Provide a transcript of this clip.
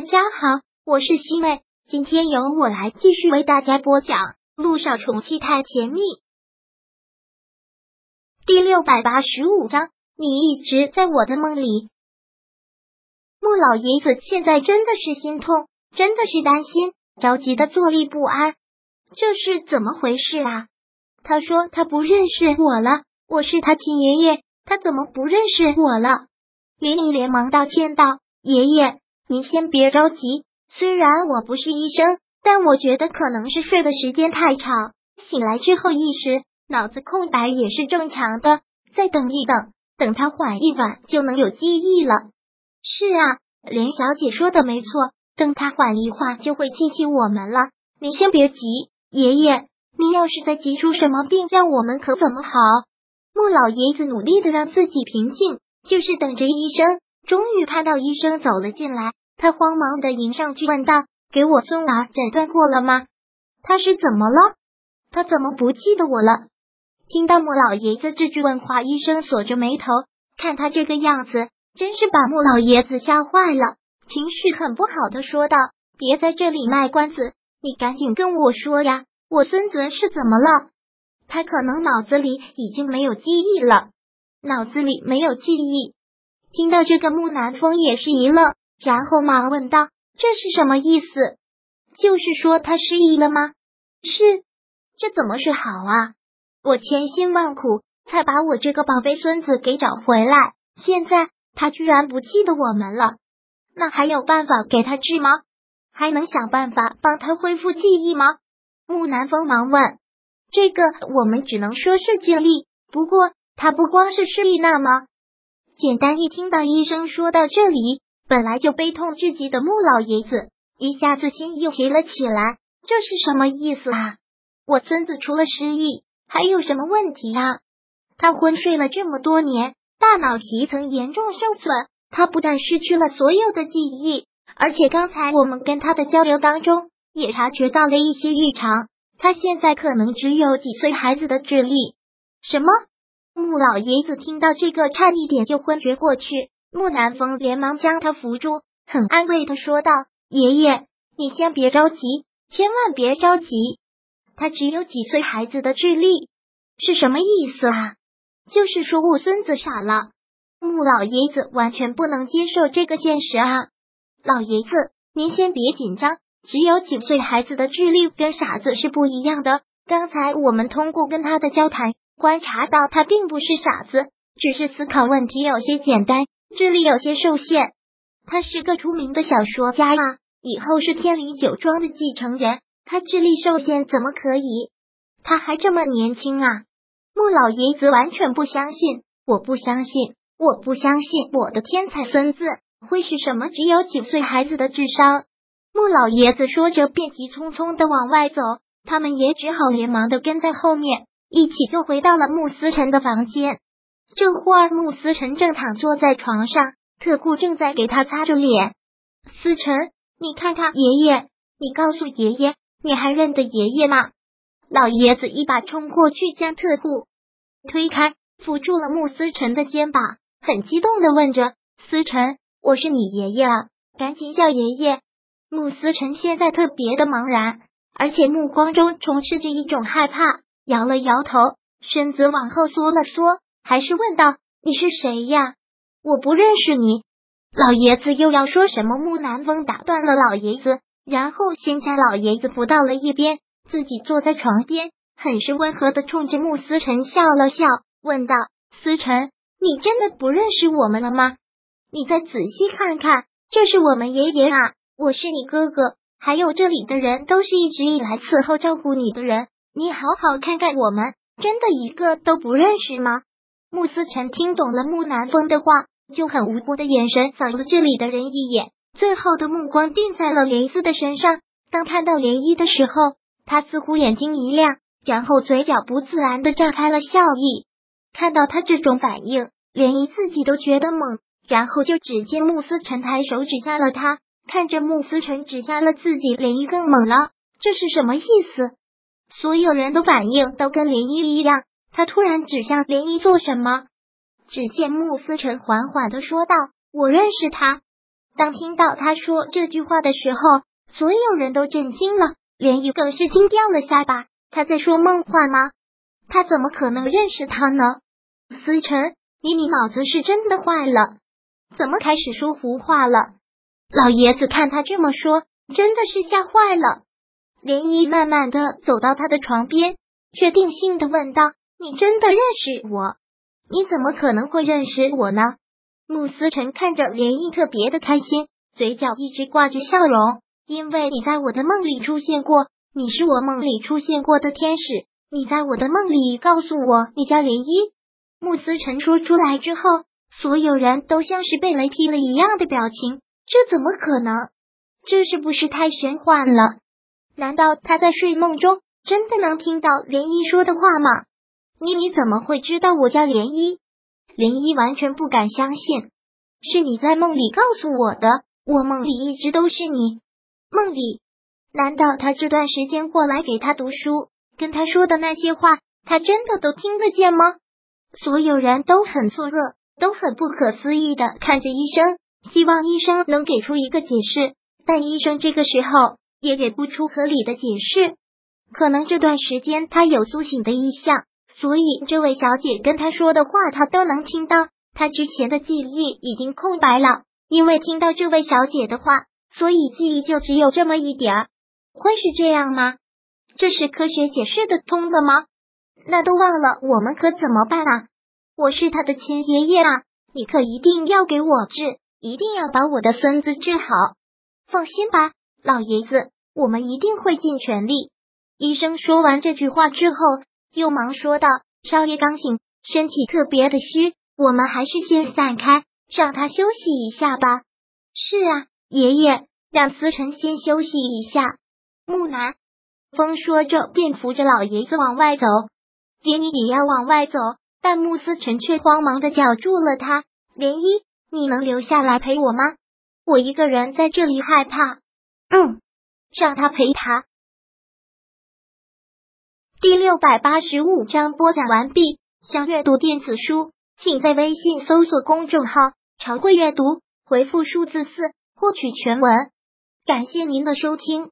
大家好，我是西妹，今天由我来继续为大家播讲《路上宠妻太甜蜜》第六百八十五章。你一直在我的梦里。穆老爷子现在真的是心痛，真的是担心，着急的坐立不安。这是怎么回事啊？他说他不认识我了，我是他亲爷爷，他怎么不认识我了？林林连忙道歉道：“爷爷。”您先别着急，虽然我不是医生，但我觉得可能是睡的时间太长，醒来之后意识脑子空白也是正常的。再等一等，等他缓一缓就能有记忆了。是啊，连小姐说的没错，等他缓一缓就会记起我们了。你先别急，爷爷，你要是再急出什么病，让我们可怎么好？穆老爷子努力的让自己平静，就是等着医生。终于看到医生走了进来。他慌忙的迎上去问道：“给我孙儿诊断过了吗？他是怎么了？他怎么不记得我了？”听到穆老爷子这句问话，医生锁着眉头，看他这个样子，真是把穆老爷子吓坏了，情绪很不好的说道：“别在这里卖关子，你赶紧跟我说呀，我孙子是怎么了？他可能脑子里已经没有记忆了，脑子里没有记忆。”听到这个，木南风也是一愣。然后忙问道：“这是什么意思？就是说他失忆了吗？是，这怎么是好啊？我千辛万苦才把我这个宝贝孙子给找回来，现在他居然不记得我们了。那还有办法给他治吗？还能想办法帮他恢复记忆吗？”木南风忙问：“这个我们只能说是尽力，不过他不光是失忆，那么简单一听到医生说到这里。”本来就悲痛至极的穆老爷子一下子心又急了起来，这是什么意思啊？我孙子除了失忆，还有什么问题啊？他昏睡了这么多年，大脑皮层严重受损，他不但失去了所有的记忆，而且刚才我们跟他的交流当中也察觉到了一些异常，他现在可能只有几岁孩子的智力。什么？穆老爷子听到这个，差一点就昏厥过去。木南风连忙将他扶住，很安慰的说道：“爷爷，你先别着急，千万别着急。他只有几岁孩子的智力，是什么意思啊？就是说我孙子傻了。”穆老爷子完全不能接受这个现实啊！老爷子，您先别紧张，只有几岁孩子的智力跟傻子是不一样的。刚才我们通过跟他的交谈，观察到他并不是傻子，只是思考问题有些简单。智力有些受限，他是个出名的小说家呀，以后是天灵酒庄的继承人。他智力受限怎么可以？他还这么年轻啊！穆老爷子完全不相信，我不相信，我不相信我的天才孙子会是什么只有几岁孩子的智商。穆老爷子说着，便急匆匆的往外走，他们也只好连忙的跟在后面，一起就回到了穆思辰的房间。这会儿，穆思辰正躺坐在床上，特库正在给他擦着脸。思辰，你看看爷爷，你告诉爷爷，你还认得爷爷吗？老爷子一把冲过去，将特库推开，扶住了穆思辰的肩膀，很激动的问着：“思辰，我是你爷爷啊，赶紧叫爷爷！”穆思辰现在特别的茫然，而且目光中充斥着一种害怕，摇了摇头，身子往后缩了缩。还是问道：“你是谁呀？我不认识你。”老爷子又要说什么？木南风打断了老爷子，然后先将老爷子扶到了一边，自己坐在床边，很是温和的冲着穆思辰笑了笑，问道：“思辰，你真的不认识我们了吗？你再仔细看看，这是我们爷爷啊，我是你哥哥，还有这里的人都是一直以来伺候照顾你的人，你好好看看我们，真的一个都不认识吗？”穆思辰听懂了穆南风的话，就很无辜的眼神扫了这里的人一眼，最后的目光定在了莲漪的身上。当看到涟漪的时候，他似乎眼睛一亮，然后嘴角不自然的绽开了笑意。看到他这种反应，涟漪自己都觉得懵，然后就只见穆思辰抬手指向了他，看着穆思辰指向了自己，涟漪更懵了。这是什么意思？所有人的反应都跟涟漪一样。他突然指向涟漪做什么？只见穆思辰缓缓的说道：“我认识他。”当听到他说这句话的时候，所有人都震惊了，连玉更是惊掉了下巴。他在说梦话吗？他怎么可能认识他呢？思辰，你你脑子是真的坏了？怎么开始说胡话了？老爷子看他这么说，真的是吓坏了。涟漪慢慢的走到他的床边，确定性的问道：“你真的认识我？你怎么可能会认识我呢？”穆思辰看着涟漪特别的开心，嘴角一直挂着笑容，因为你在我的梦里出现过，你是我梦里出现过的天使。你在我的梦里告诉我你叫涟漪。穆思辰说出来之后，所有人都像是被雷劈了一样的表情。这怎么可能？这是不是太玄幻了？难道他在睡梦中真的能听到涟漪说的话吗？你你怎么会知道我叫涟漪？涟漪完全不敢相信，是你在梦里告诉我的。我梦里一直都是你。梦里？难道他这段时间过来给他读书，跟他说的那些话，他真的都听得见吗？所有人都很错愕，都很不可思议的看着医生，希望医生能给出一个解释。但医生这个时候也给不出合理的解释。可能这段时间他有苏醒的意向。所以，这位小姐跟他说的话，他都能听到。他之前的记忆已经空白了，因为听到这位小姐的话，所以记忆就只有这么一点儿。会是这样吗？这是科学解释的通的吗？那都忘了，我们可怎么办啊？我是他的亲爷爷啊！你可一定要给我治，一定要把我的孙子治好。放心吧，老爷子，我们一定会尽全力。医生说完这句话之后。又忙说道：“少爷刚醒，身体特别的虚，我们还是先散开，让他休息一下吧。”“是啊，爷爷，让思辰先休息一下。”木南风说着，便扶着老爷子往外走。连你也要往外走，但穆思辰却慌忙的叫住了他：“涟漪，你能留下来陪我吗？我一个人在这里害怕。”“嗯，让他陪他。”第六百八十五章播讲完毕。想阅读电子书，请在微信搜索公众号“常会阅读”，回复数字四获取全文。感谢您的收听。